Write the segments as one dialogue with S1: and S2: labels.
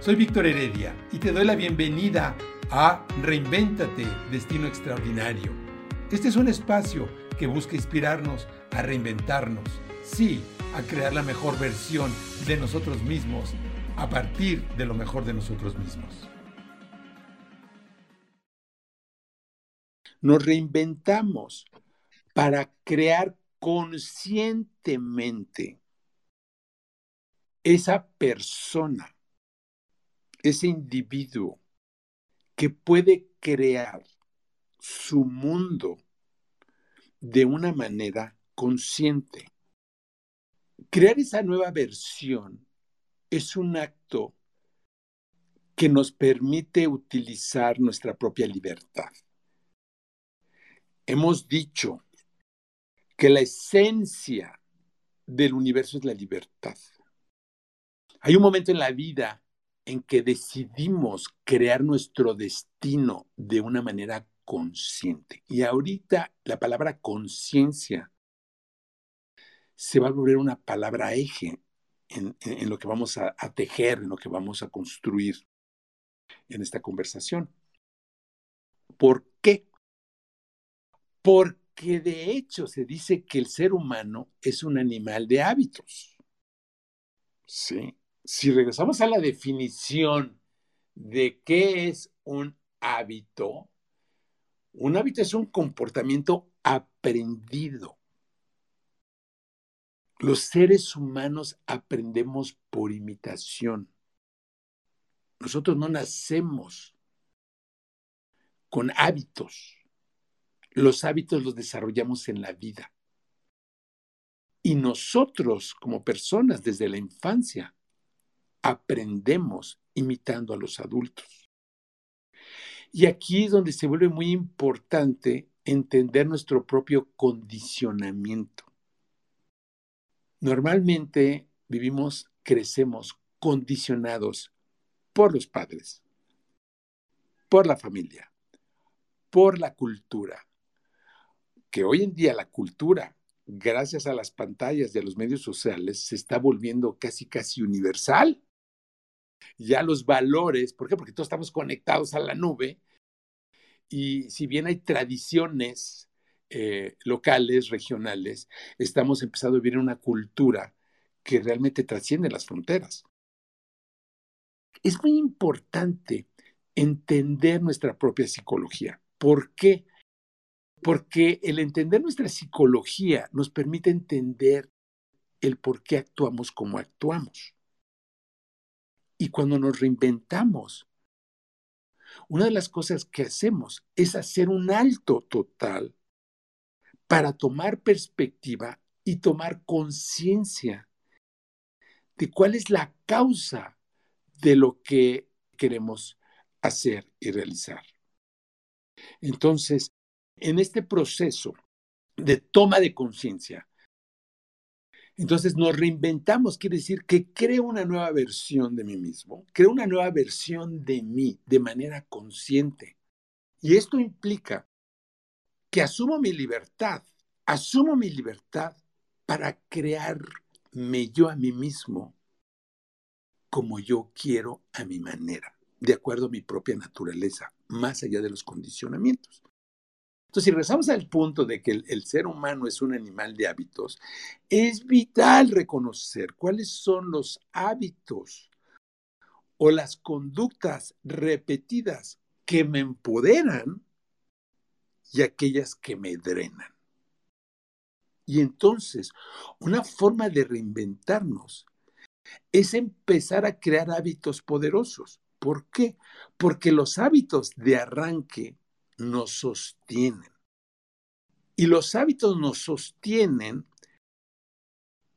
S1: Soy Víctor Heredia y te doy la bienvenida a Reinvéntate, Destino Extraordinario. Este es un espacio que busca inspirarnos a reinventarnos, sí, a crear la mejor versión de nosotros mismos a partir de lo mejor de nosotros mismos.
S2: Nos reinventamos para crear conscientemente esa persona, ese individuo que puede crear su mundo de una manera consciente. Crear esa nueva versión es un acto que nos permite utilizar nuestra propia libertad. Hemos dicho que la esencia del universo es la libertad. Hay un momento en la vida en que decidimos crear nuestro destino de una manera consciente. Y ahorita la palabra conciencia se va a volver una palabra eje en, lo que vamos a, a tejer, en lo que vamos a construir en esta conversación. ¿Por qué? Porque de hecho se dice que el ser humano es un animal de hábitos. Sí. Si regresamos a la definición de qué es un hábito, un hábito es un comportamiento aprendido. Los seres humanos aprendemos por imitación. Nosotros no nacemos con hábitos. Los hábitos los desarrollamos en la vida. Y nosotros como personas desde la infancia aprendemos imitando a los adultos. Y aquí es donde se vuelve muy importante entender nuestro propio condicionamiento. Normalmente vivimos, crecemos condicionados por los padres, por la familia, por la cultura, que hoy en día la cultura, gracias a las pantallas de los medios sociales, se está volviendo casi, casi universal ya los valores, ¿por qué? Porque todos estamos conectados a la nube y si bien hay tradiciones eh, locales, regionales, estamos empezando a vivir una cultura que realmente trasciende las fronteras. Es muy importante entender nuestra propia psicología. ¿Por qué? Porque el entender nuestra psicología nos permite entender el por qué actuamos como actuamos. Y cuando nos reinventamos, una de las cosas que hacemos es hacer un alto total para tomar perspectiva y tomar conciencia de cuál es la causa de lo que queremos hacer y realizar. Entonces, en este proceso de toma de conciencia, entonces nos reinventamos, quiere decir que creo una nueva versión de mí mismo, creo una nueva versión de mí de manera consciente. Y esto implica que asumo mi libertad, asumo mi libertad para crearme yo a mí mismo como yo quiero a mi manera, de acuerdo a mi propia naturaleza, más allá de los condicionamientos. Entonces, si regresamos al punto de que el, ser humano es un animal de hábitos, es vital reconocer cuáles son los hábitos o las conductas repetidas que me empoderan y aquellas que me drenan. Y entonces, una forma de reinventarnos es empezar a crear hábitos poderosos. ¿Por qué? Porque los hábitos de arranque nos sostienen. Y los hábitos nos sostienen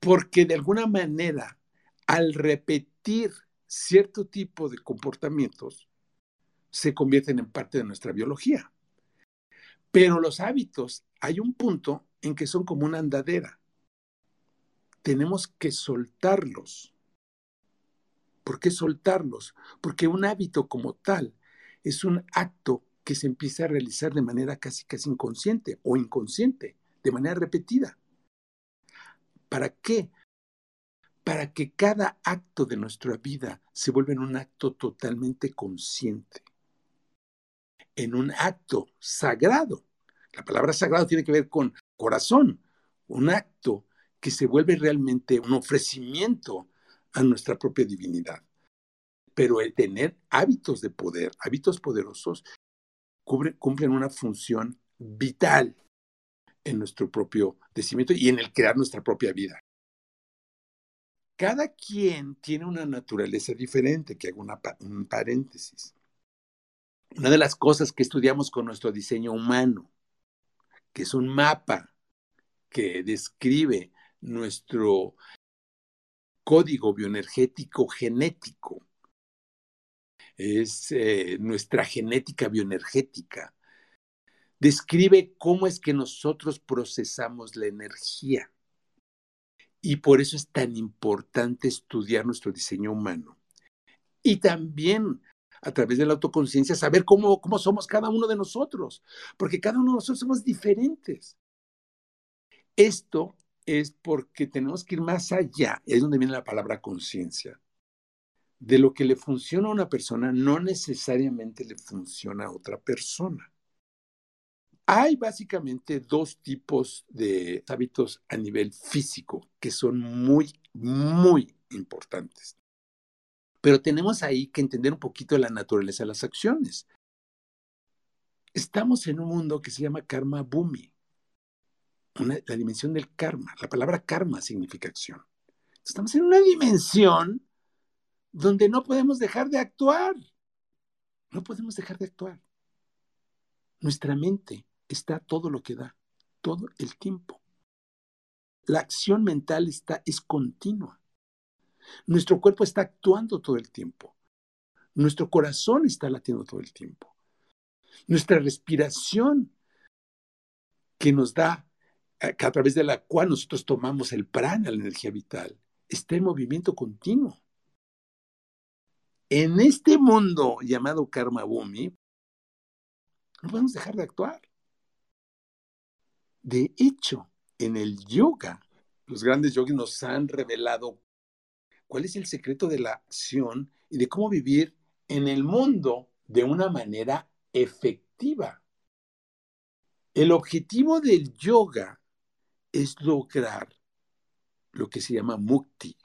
S2: porque de alguna manera, al repetir cierto tipo de comportamientos, se convierten en parte de nuestra biología. Pero los hábitos, hay un punto en que son como una andadera. Tenemos que soltarlos. ¿Por qué soltarlos? Porque un hábito como tal es un acto que se empieza a realizar de manera casi casi inconsciente o inconsciente, de manera repetida. ¿Para qué? para que cada acto de nuestra vida se vuelva en un acto totalmente consciente, en un acto sagrado. La palabra sagrado tiene que ver con corazón, un acto que se vuelve realmente un ofrecimiento a nuestra propia divinidad. Pero el tener hábitos de poder, hábitos poderosos, cumplen una función vital en nuestro propio decimiento y en el crear nuestra propia vida. Cada quien tiene una naturaleza diferente, que hago un paréntesis. Una de las cosas que estudiamos con nuestro diseño humano, que es un mapa que describe nuestro código bioenergético genético, es eh, nuestra genética bioenergética. Describe cómo es que nosotros procesamos la energía. Y por eso es tan importante estudiar nuestro diseño humano. Y también a través de la autoconciencia saber cómo, cómo somos cada uno de nosotros, porque cada uno de nosotros somos diferentes. Esto es porque tenemos que ir más allá, es donde viene la palabra conciencia. De lo que le funciona a una persona no necesariamente le funciona a otra persona. Hay básicamente dos tipos de hábitos a nivel físico que son muy, muy importantes. Pero tenemos ahí que entender un poquito la naturaleza de las acciones. Estamos en un mundo que se llama karma bhumi, la dimensión del karma. La palabra karma significa acción. Estamos en una dimensión donde no podemos dejar de actuar. No podemos dejar de actuar. Nuestra mente está todo lo que da, todo el tiempo. La acción mental está, es continua. Nuestro cuerpo está actuando todo el tiempo. Nuestro corazón está latiendo todo el tiempo. Nuestra respiración que nos da, eh, a través de la cual nosotros tomamos el prana, la energía vital, está en movimiento continuo. En este mundo llamado Karma Bhumi, no podemos dejar de actuar. De hecho, en el yoga, los grandes yogis nos han revelado cuál es el secreto de la acción y de cómo vivir en el mundo de una manera efectiva. El objetivo del yoga es lograr lo que se llama mukti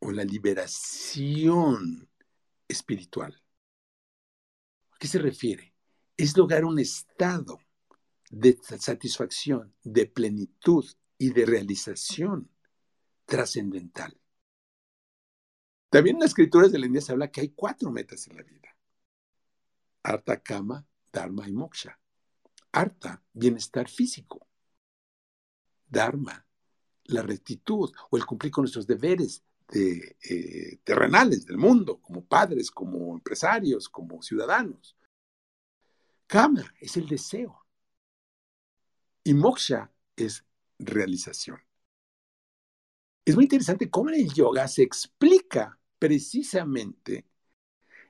S2: o la liberación espiritual. ¿A qué se refiere? Es lograr un estado de satisfacción, de plenitud y de realización trascendental. También en las escrituras de la India se habla que hay cuatro metas en la vida. Arta, Kama, Dharma y Moksha. Arta, bienestar físico. Dharma, la rectitud o el cumplir con nuestros deberes de, eh, terrenales del mundo, como padres, como empresarios, como ciudadanos. Kama es el deseo. Y moksha es realización. Es muy interesante cómo en el yoga se explica precisamente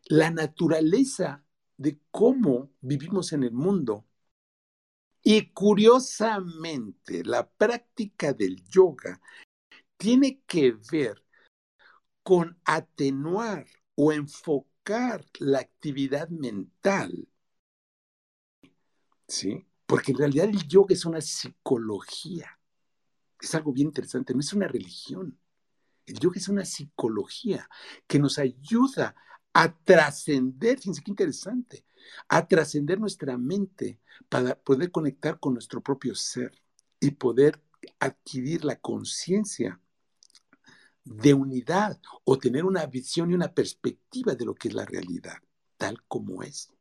S2: la naturaleza de cómo vivimos en el mundo. Y curiosamente, la práctica del yoga tiene que ver con atenuar o enfocar la actividad mental. ¿Sí? Porque en realidad el yoga es una psicología. Es algo bien interesante, no es una religión. El yoga es una psicología que nos ayuda a trascender, fíjense qué interesante, a trascender nuestra mente para poder conectar con nuestro propio ser y poder adquirir la conciencia de unidad o tener una visión y una perspectiva de lo que es la realidad, tal como es.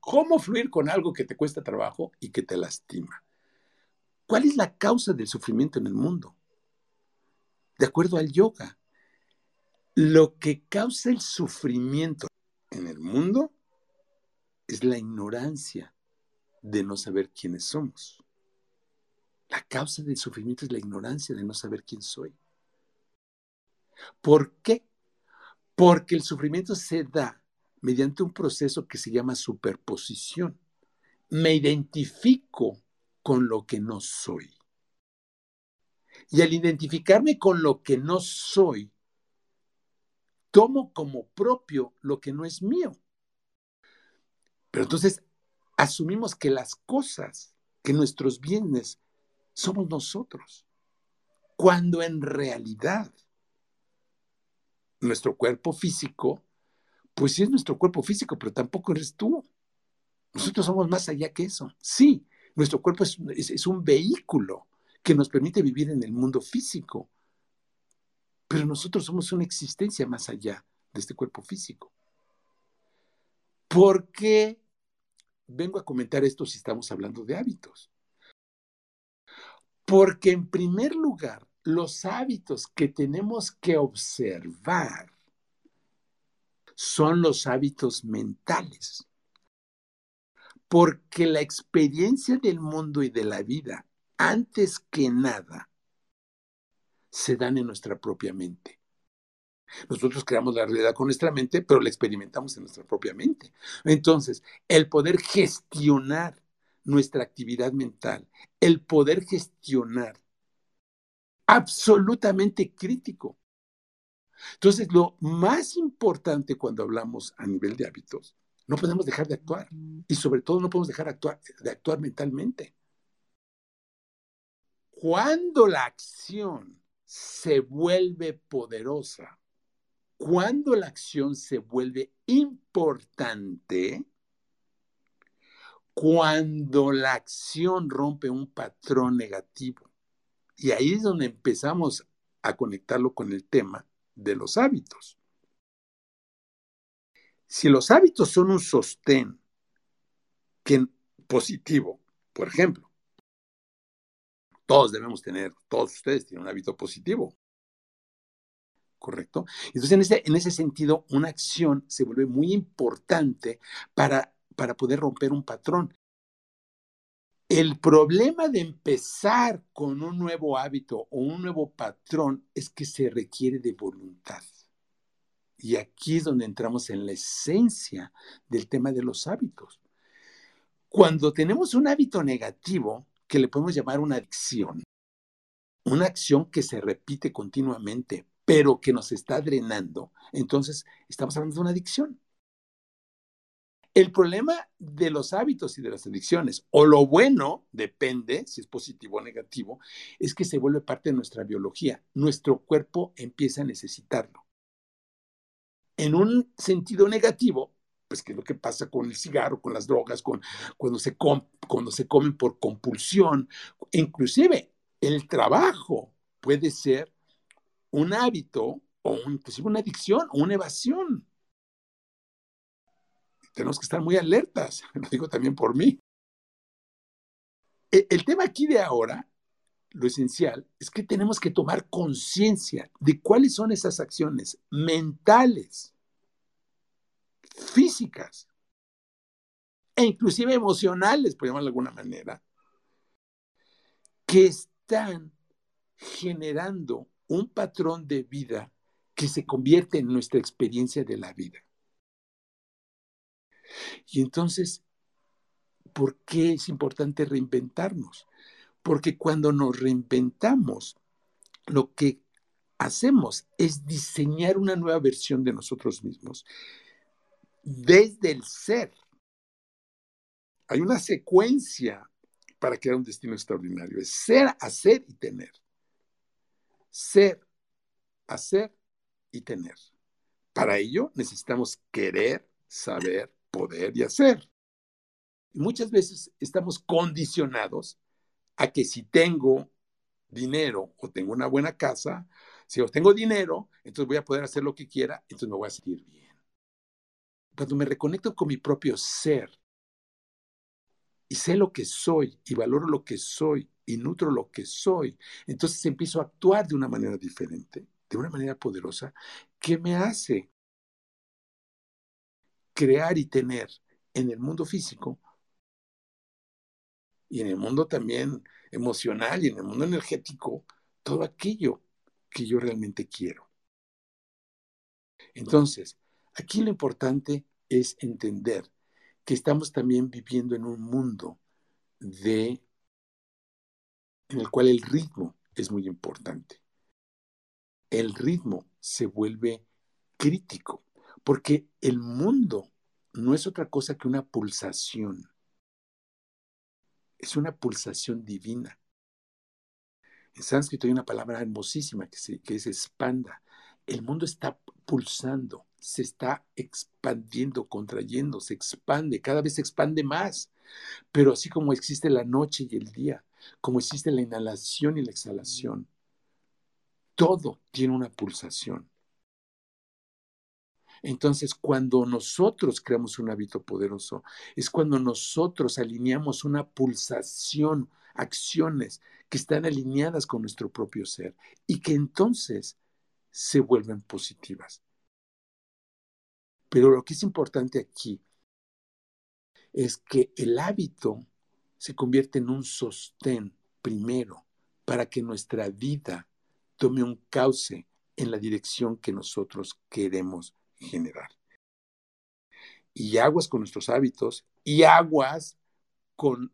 S2: ¿Cómo fluir con algo que te cuesta trabajo y que te lastima? ¿Cuál es la causa del sufrimiento en el mundo? de acuerdo al yoga. Lo que causa el sufrimiento en el mundo es la ignorancia de no saber quiénes somos. La causa del sufrimiento es la ignorancia de no saber quién soy. ¿Por qué? Porque el sufrimiento se da mediante un proceso que se llama superposición. Me identifico con lo que no soy. Y al identificarme con lo que no soy, tomo como propio lo que no es mío. Pero entonces asumimos que las cosas, que nuestros bienes, somos nosotros, cuando en realidad nuestro cuerpo físico, pues sí es nuestro cuerpo físico, pero tampoco eres tú. Nosotros somos más allá que eso. Sí, nuestro cuerpo es, es un vehículo que nos permite vivir en el mundo físico, pero nosotros somos una existencia más allá de este cuerpo físico. ¿Por qué vengo a comentar esto si estamos hablando de hábitos? Porque en primer lugar, los hábitos que tenemos que observar son los hábitos mentales. Porque la experiencia del mundo y de la vida, antes que nada, se dan en nuestra propia mente. Nosotros creamos la realidad con nuestra mente, pero la experimentamos en nuestra propia mente. Entonces, el poder gestionar nuestra actividad mental, el poder gestionar absolutamente crítico. Entonces, lo más importante cuando hablamos a nivel de hábitos, no podemos dejar de actuar y sobre todo no podemos dejar de actuar mentalmente. Cuando la acción se vuelve poderosa, cuando la acción se vuelve importante, cuando la acción rompe un patrón negativo. Y ahí es donde empezamos a conectarlo con el tema de los hábitos. Si los hábitos son un sostén positivo, por ejemplo, todos debemos tener, todos ustedes tienen un hábito positivo, ¿correcto? Entonces, en ese, en ese sentido, una acción se vuelve muy importante para, para poder romper un patrón. El problema de empezar con un nuevo hábito o un nuevo patrón es que se requiere de voluntad. Y aquí es donde entramos en la esencia del tema de los hábitos. Cuando tenemos un hábito negativo, que le podemos llamar una adicción, una acción que se repite continuamente, pero que nos está drenando, entonces estamos hablando de una adicción. El problema de los hábitos y de las adicciones, o lo bueno, depende si es positivo o negativo, es que se vuelve parte de nuestra biología. Nuestro cuerpo empieza a necesitarlo. En un sentido negativo, pues que es lo que pasa con el cigarro, con las drogas, con, cuando, se comen por compulsión, inclusive el trabajo puede ser un hábito o inclusive una adicción o una evasión tenemos que estar muy alertas, lo digo también por mí. E, el, tema aquí de ahora, lo esencial, es que tenemos que tomar conciencia de cuáles son esas acciones mentales, físicas e inclusive emocionales, por llamarlo de alguna manera, que están generando un patrón de vida que se convierte en nuestra experiencia de la vida. Y entonces, ¿por qué es importante reinventarnos? Porque cuando nos reinventamos, lo que hacemos es diseñar una nueva versión de nosotros mismos desde el ser. Hay una secuencia para crear un destino extraordinario. Es ser, hacer y tener. Ser, hacer y tener. Para ello necesitamos querer, saber, poder y hacer. muchas veces estamos condicionados a que si tengo dinero o tengo una buena casa, si tengo dinero, entonces voy a poder hacer lo que quiera, entonces me voy a sentir bien. Cuando me reconecto con mi propio ser y sé lo que soy y valoro lo que soy y nutro lo que soy, entonces empiezo a actuar de una manera diferente, de una manera poderosa, que me hace crear y tener en el mundo físico y en el mundo también emocional y en el mundo energético todo aquello que yo realmente quiero. Entonces, aquí lo importante es entender que estamos también viviendo en un mundo de en el cual el ritmo es muy importante. El ritmo se vuelve crítico, porque el mundo no es otra cosa que una pulsación. Es una pulsación divina. En sánscrito hay una palabra hermosísima que, que es expanda. El mundo está pulsando, se está expandiendo, contrayendo, se expande, cada vez se expande más. Pero así como existe la noche y el día, como existe la inhalación y la exhalación, todo tiene una pulsación. Entonces, cuando nosotros creamos un hábito poderoso, es cuando nosotros alineamos una pulsación, acciones que están alineadas con nuestro propio ser y que entonces se vuelven positivas. Pero lo que es importante aquí es que el hábito se convierte en un sostén primero para que nuestra vida tome un cauce en la dirección que nosotros queremos generar. Y aguas con nuestros hábitos y aguas con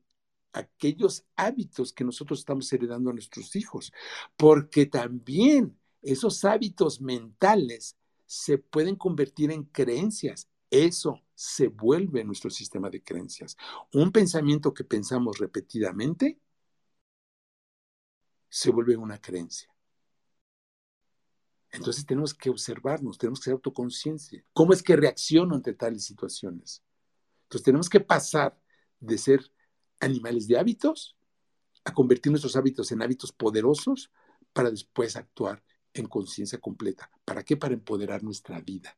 S2: aquellos hábitos que nosotros estamos heredando a nuestros hijos, porque también esos hábitos mentales se pueden convertir en creencias. Eso se vuelve nuestro sistema de creencias. Un pensamiento que pensamos repetidamente se vuelve una creencia. Entonces tenemos que observarnos, tenemos que ser autoconciencia. ¿Cómo es que reacciono ante tales situaciones? Entonces tenemos que pasar de ser animales de hábitos a convertir nuestros hábitos en hábitos poderosos para después actuar en conciencia completa. ¿Para qué? Para empoderar nuestra vida,